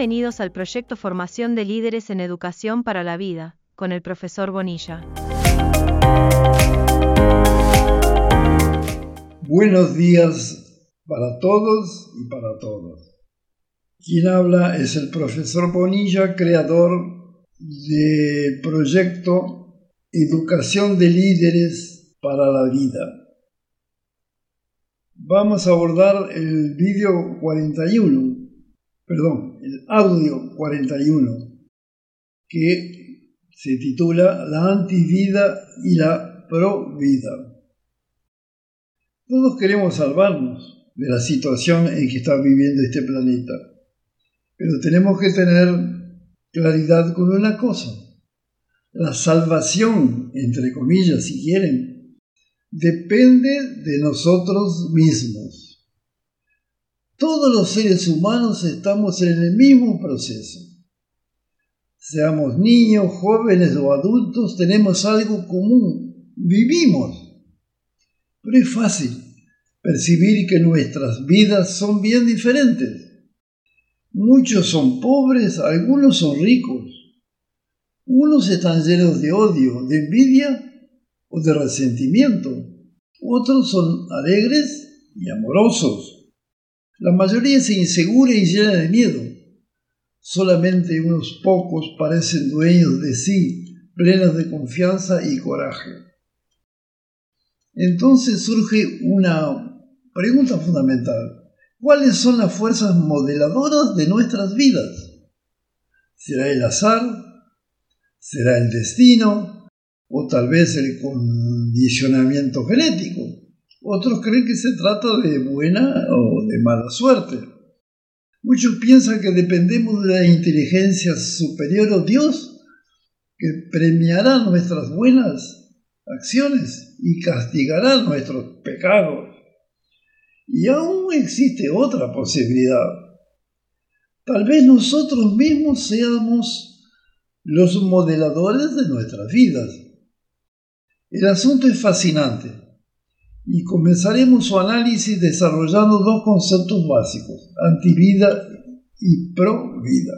Bienvenidos al proyecto Formación de Líderes en Educación para la Vida, con el profesor Bonilla. Buenos días para todos y para todas. Quien habla es el profesor Bonilla, creador del proyecto Educación de Líderes para la Vida. Vamos a abordar el vídeo 41 perdón, el audio 41, que se titula La antivida y la provida. Todos queremos salvarnos de la situación en que está viviendo este planeta, pero tenemos que tener claridad con una cosa. La salvación, entre comillas, si quieren, depende de nosotros mismos. Todos los seres humanos estamos en el mismo proceso. Seamos niños, jóvenes o adultos, tenemos algo común, vivimos. Pero es fácil percibir que nuestras vidas son bien diferentes. Muchos son pobres, algunos son ricos. Unos están llenos de odio, de envidia o de resentimiento. Otros son alegres y amorosos. La mayoría es insegura y llena de miedo. Solamente unos pocos parecen dueños de sí, plenos de confianza y coraje. Entonces surge una pregunta fundamental. ¿Cuáles son las fuerzas modeladoras de nuestras vidas? ¿Será el azar? ¿Será el destino? ¿O tal vez el condicionamiento genético? Otros creen que se trata de buena o de mala suerte. Muchos piensan que dependemos de la inteligencia superior o Dios, que premiará nuestras buenas acciones y castigará nuestros pecados. Y aún existe otra posibilidad. Tal vez nosotros mismos seamos los modeladores de nuestras vidas. El asunto es fascinante y comenzaremos su análisis desarrollando dos conceptos básicos, antivida y provida.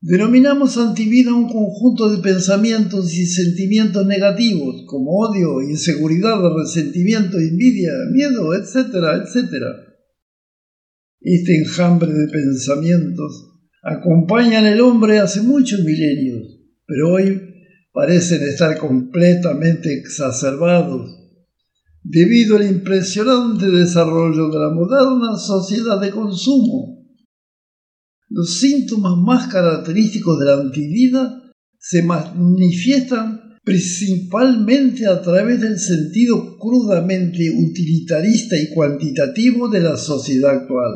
Denominamos antivida un conjunto de pensamientos y sentimientos negativos como odio, inseguridad, resentimiento, envidia, miedo, etcétera, etcétera. Este enjambre de pensamientos acompañan al hombre hace muchos milenios, pero hoy parecen estar completamente exacerbados debido al impresionante desarrollo de la moderna sociedad de consumo. Los síntomas más característicos de la antivida se manifiestan principalmente a través del sentido crudamente utilitarista y cuantitativo de la sociedad actual.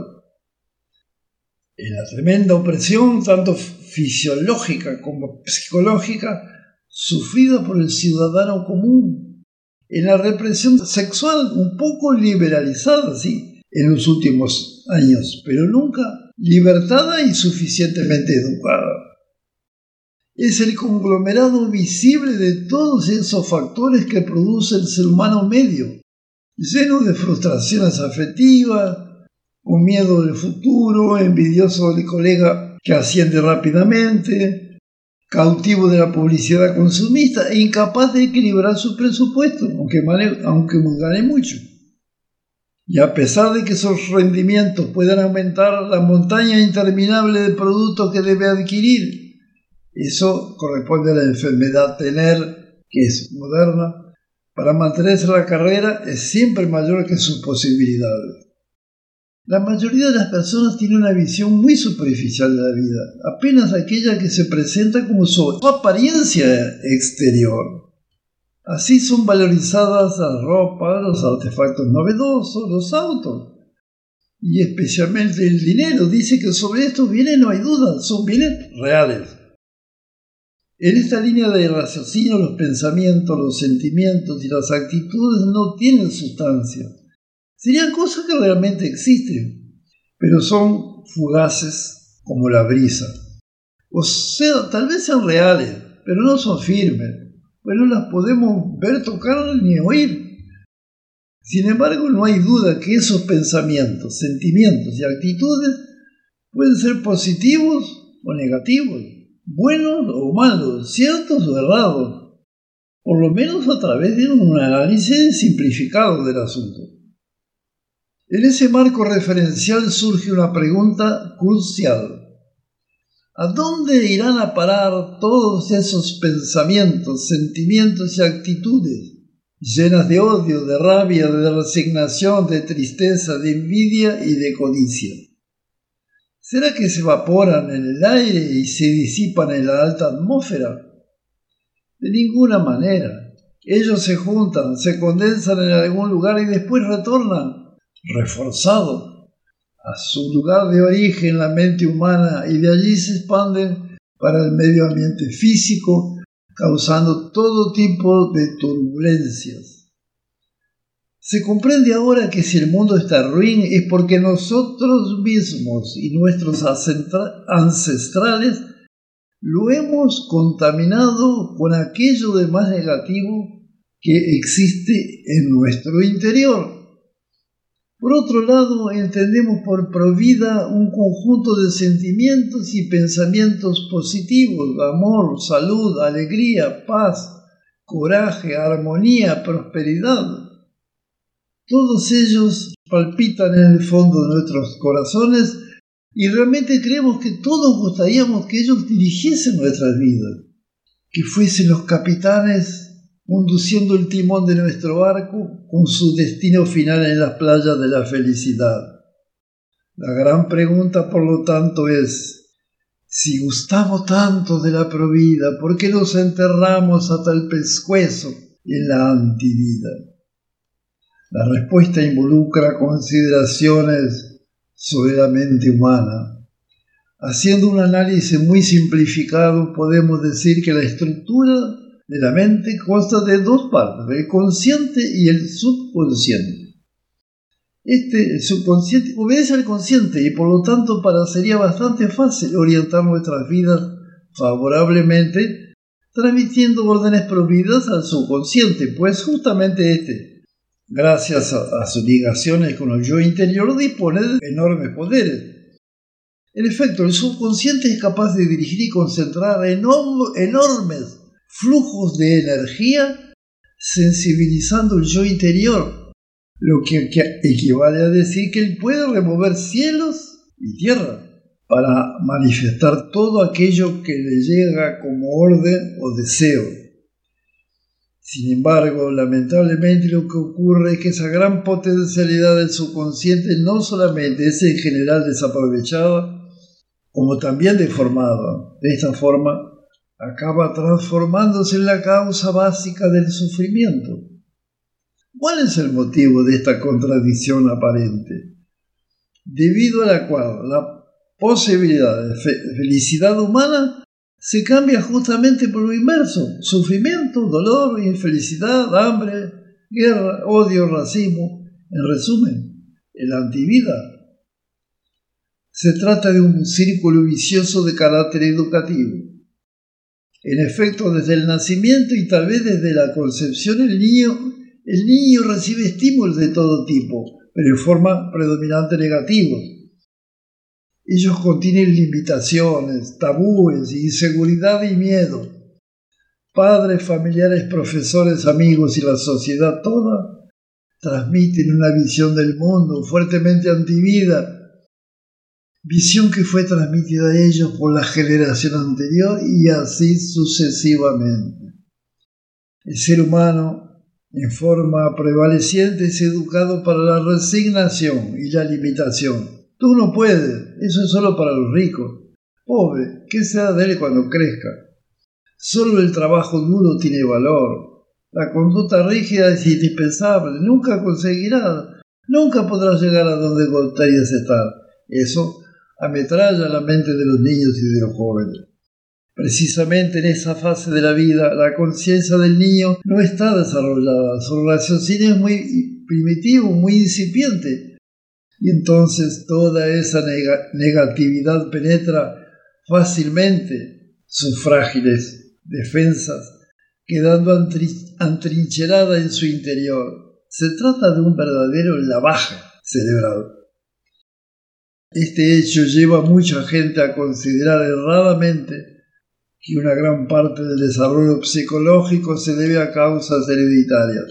En la tremenda opresión, tanto fisiológica como psicológica, sufrida por el ciudadano común en la represión sexual un poco liberalizada, sí, en los últimos años, pero nunca libertada y suficientemente educada. Es el conglomerado visible de todos esos factores que produce el ser humano medio, lleno de frustraciones afectivas, con miedo del futuro, envidioso del colega que asciende rápidamente, cautivo de la publicidad consumista e incapaz de equilibrar su presupuesto, aunque, aunque gane mucho. Y a pesar de que esos rendimientos puedan aumentar la montaña interminable de productos que debe adquirir, eso corresponde a la enfermedad tener, que es moderna, para mantenerse la carrera es siempre mayor que sus posibilidades. La mayoría de las personas tiene una visión muy superficial de la vida, apenas aquella que se presenta como su apariencia exterior. Así son valorizadas la ropa, los artefactos novedosos, los autos. Y especialmente el dinero. Dice que sobre estos bienes no hay duda, son bienes reales. En esta línea de raciocinio los pensamientos, los sentimientos y las actitudes no tienen sustancia Serían cosas que realmente existen, pero son fugaces como la brisa. O sea, tal vez sean reales, pero no son firmes, pues no las podemos ver, tocar ni oír. Sin embargo, no hay duda que esos pensamientos, sentimientos y actitudes Pueden ser positivos o negativos, buenos o malos, ciertos o errados, por lo menos a través de un análisis simplificado del asunto. En ese marco referencial surge una pregunta crucial. ¿A dónde irán a parar todos esos pensamientos, sentimientos y actitudes llenas de odio, de rabia, de resignación, de tristeza, de envidia y de codicia? ¿Será que se evaporan en el aire y se disipan en la alta atmósfera? De ninguna manera. Ellos se juntan, se condensan en algún lugar y después retornan, reforzados, a su lugar de origen, la mente humana, y de allí se expanden para el medio ambiente físico, causando todo tipo de turbulencias. Se comprende ahora que si el mundo está ruin es porque nosotros mismos y nuestros ancestrales lo hemos contaminado con aquello de más negativo que existe en nuestro interior. Por otro lado, entendemos por provida un conjunto de sentimientos y pensamientos positivos, amor, salud, alegría, paz, coraje, armonía, prosperidad. Todos ellos palpitan en el fondo de nuestros corazones y realmente creemos que todos gustaríamos que ellos dirigiesen nuestras vidas, que fuesen los capitanes conduciendo el timón de nuestro barco con su destino final en las playas de la felicidad. La gran pregunta, por lo tanto, es, si gustamos tanto de la provida, ¿por qué nos enterramos hasta el pescuezo en la antivida? La respuesta involucra consideraciones sobre la mente humana. Haciendo un análisis muy simplificado, podemos decir que la estructura de la mente consta de dos partes, el consciente y el subconsciente. Este, subconsciente, obedece al consciente y por lo tanto para sería bastante fácil orientar nuestras vidas favorablemente, transmitiendo órdenes prohibidas al subconsciente, pues justamente este, gracias a, sus ligaciones con el yo interior, dispone de enormes poderes. En efecto, el subconsciente es capaz de dirigir y concentrar enormes flujos de energía sensibilizando el yo interior, lo que, equivale a decir que él puede remover cielos y tierra para manifestar todo aquello que le llega como orden o deseo. Sin embargo, lamentablemente lo que ocurre es que esa gran potencialidad del subconsciente no solamente es en general desaprovechada, como también deformada. De esta forma, acaba transformándose en la causa básica del sufrimiento. ¿Cuál es el motivo de esta contradicción aparente? Debido a la cual la posibilidad de felicidad humana se cambia justamente por lo inverso, sufrimiento, dolor, infelicidad, hambre, guerra, odio, racismo, en resumen, el antivida. Se trata de un círculo vicioso de carácter educativo en efecto, desde el nacimiento y tal vez desde la concepción, el niño, el niño recibe estímulos de todo tipo, pero en forma predominante negativos. Ellos contienen limitaciones, tabúes, inseguridad y miedo. Padres, familiares, profesores, amigos y la sociedad toda transmiten una visión del mundo fuertemente antivida visión que fue transmitida a ellos por la generación anterior y así sucesivamente. El ser humano, en forma prevaleciente, es educado para la resignación y la limitación. Tú no puedes, eso es solo para los ricos. Pobre, ¿qué será de él cuando crezca? Solo el trabajo duro tiene valor. La conducta rígida es indispensable, nunca conseguirá, nunca podrás llegar a donde gustarías estar. Eso ametralla la mente de los niños y de los jóvenes. Precisamente en esa fase de la vida, la conciencia del niño no está desarrollada, su raciocinio es muy primitivo, muy incipiente. Y entonces toda esa negatividad penetra fácilmente sus frágiles defensas, quedando antrincherada en su interior. Se trata de un verdadero lavaje cerebral. Este hecho lleva a mucha gente a considerar erradamente que una gran parte del desarrollo psicológico se debe a causas hereditarias.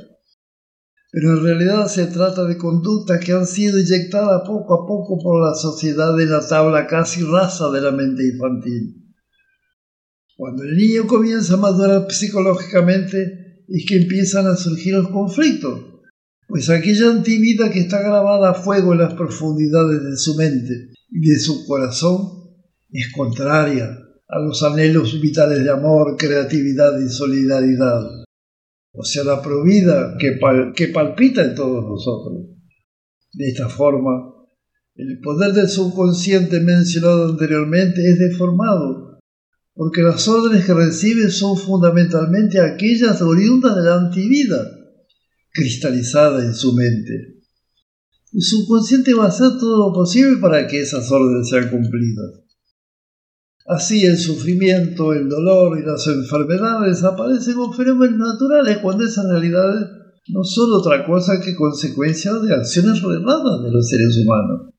Pero en realidad se trata de conductas que han sido inyectadas poco a poco por la sociedad en la tabla casi rasa de la mente infantil. Cuando el niño comienza a madurar psicológicamente es que empiezan a surgir los conflictos pues aquella antigüedad que está grabada a fuego en las profundidades de su mente y de su corazón es contraria a los anhelos vitales de amor, creatividad y solidaridad, o sea, la provida que, que palpita en todos nosotros. De esta forma, el poder del subconsciente mencionado anteriormente es deformado, porque las órdenes que recibe son fundamentalmente aquellas oriundas de la antivida cristalizada en su mente. El subconsciente va a hacer todo lo posible para que esas órdenes sean cumplidas. Así el sufrimiento, el dolor y las enfermedades aparecen como fenómenos naturales cuando esas realidades no son otra cosa que consecuencia de acciones erradas de los seres humanos.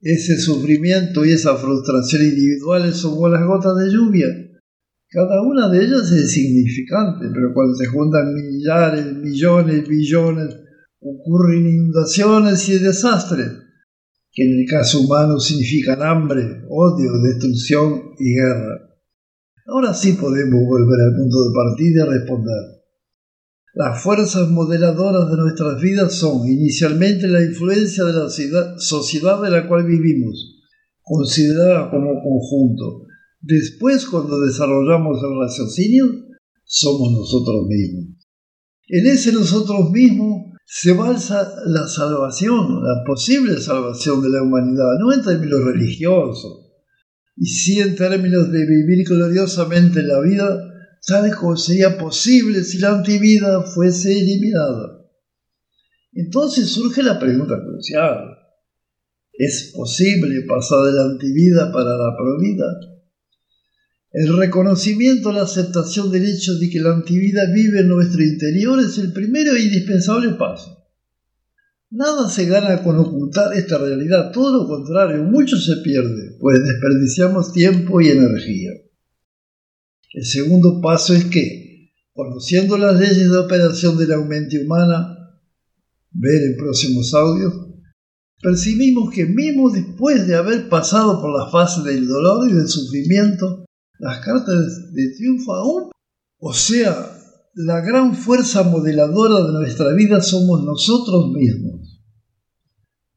Ese sufrimiento y esa frustración individuales son como las gotas de lluvia cada una de ellas es significante, pero cuando se juntan millares, millones, billones, ocurren inundaciones y desastres, que en el caso humano significan hambre, odio, destrucción y guerra. Ahora sí podemos volver al punto de partida y responder. Las fuerzas modeladoras de nuestras vidas son inicialmente la influencia de la sociedad de la cual vivimos, considerada como conjunto, Después, cuando desarrollamos el raciocinio, somos nosotros mismos. En ese nosotros mismos se balsa la salvación, la posible salvación de la humanidad, no en términos religiosos, y sí en términos de vivir gloriosamente la vida, tal como sería posible si la antivida fuese eliminada. Entonces surge la pregunta crucial. ¿Es posible pasar de la antivida para la provida? El reconocimiento, la aceptación del hecho de que la antivida vive en nuestro interior es el primero e indispensable paso. Nada se gana con ocultar esta realidad, todo lo contrario, mucho se pierde, pues desperdiciamos tiempo y energía. El segundo paso es que, conociendo las leyes de operación de la mente humana, ver en próximos audios, percibimos que mismo después de haber pasado por la fase del dolor y del sufrimiento, las cartas de triunfo aún. O sea, la gran fuerza modeladora de nuestra vida somos nosotros mismos.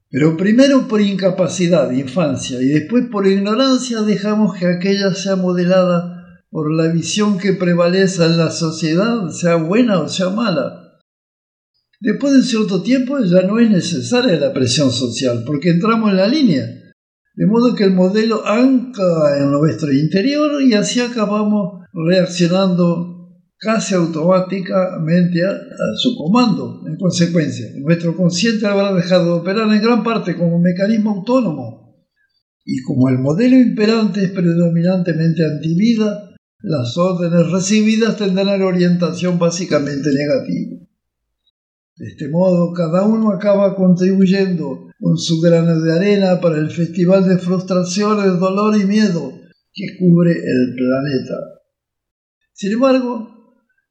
Pero primero por incapacidad de infancia y después por ignorancia dejamos que aquella sea modelada por la visión que prevalece en la sociedad, sea buena o sea mala. Después de cierto tiempo ya no es necesaria la presión social, porque entramos en la línea de modo que el modelo anca en nuestro interior y así acabamos reaccionando casi automáticamente a, su comando. En consecuencia, nuestro consciente habrá dejado de operar en gran parte como un mecanismo autónomo. Y como el modelo imperante es predominantemente antivida, las órdenes recibidas tendrán orientación básicamente negativa. De este modo, cada uno acaba contribuyendo con su grano de arena para el festival de frustraciones, dolor y miedo que cubre el planeta. Sin embargo,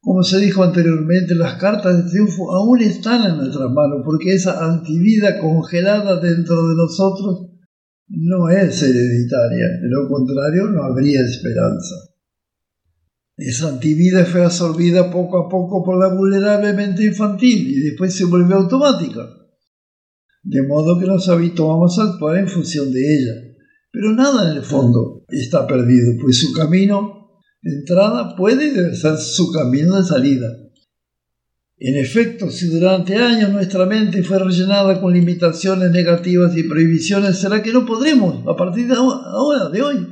como se dijo anteriormente, las cartas de triunfo aún están en nuestras manos porque esa antivida congelada dentro de nosotros no es hereditaria, de lo contrario no habría esperanza. Esa antivida fue absorbida poco a poco por la vulnerable mente infantil y después se volvió automática de modo que nos habituamos a actuar en función de ella. Pero nada en el fondo está perdido, pues su camino de entrada puede ser su camino de salida. En efecto, si durante años nuestra mente fue rellenada con limitaciones negativas y prohibiciones, será que no podremos, a partir de ahora, de hoy,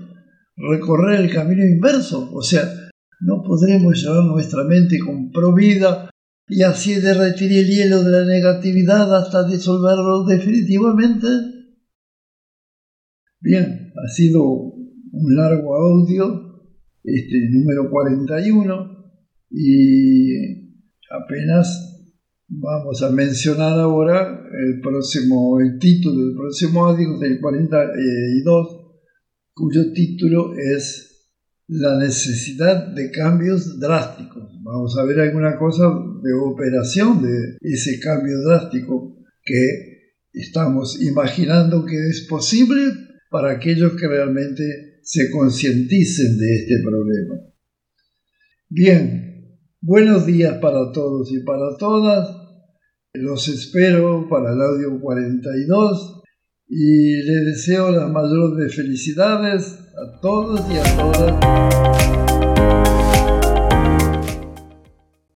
recorrer el camino inverso. O sea, no podremos llevar nuestra mente con y así derretir el hielo de la negatividad hasta disolverlo definitivamente. Bien, ha sido un largo audio, este número 41, y apenas Vamos a mencionar ahora el próximo, el título del próximo audio del 42, cuyo título es La necesidad de cambios drásticos. Vamos a ver alguna cosa de operación de ese cambio drástico que estamos imaginando que es posible para aquellos que realmente se concienticen de este problema. Bien, buenos días para todos y para todas. Los espero para el audio 42 y les deseo las mayores de felicidades a todos y a todas.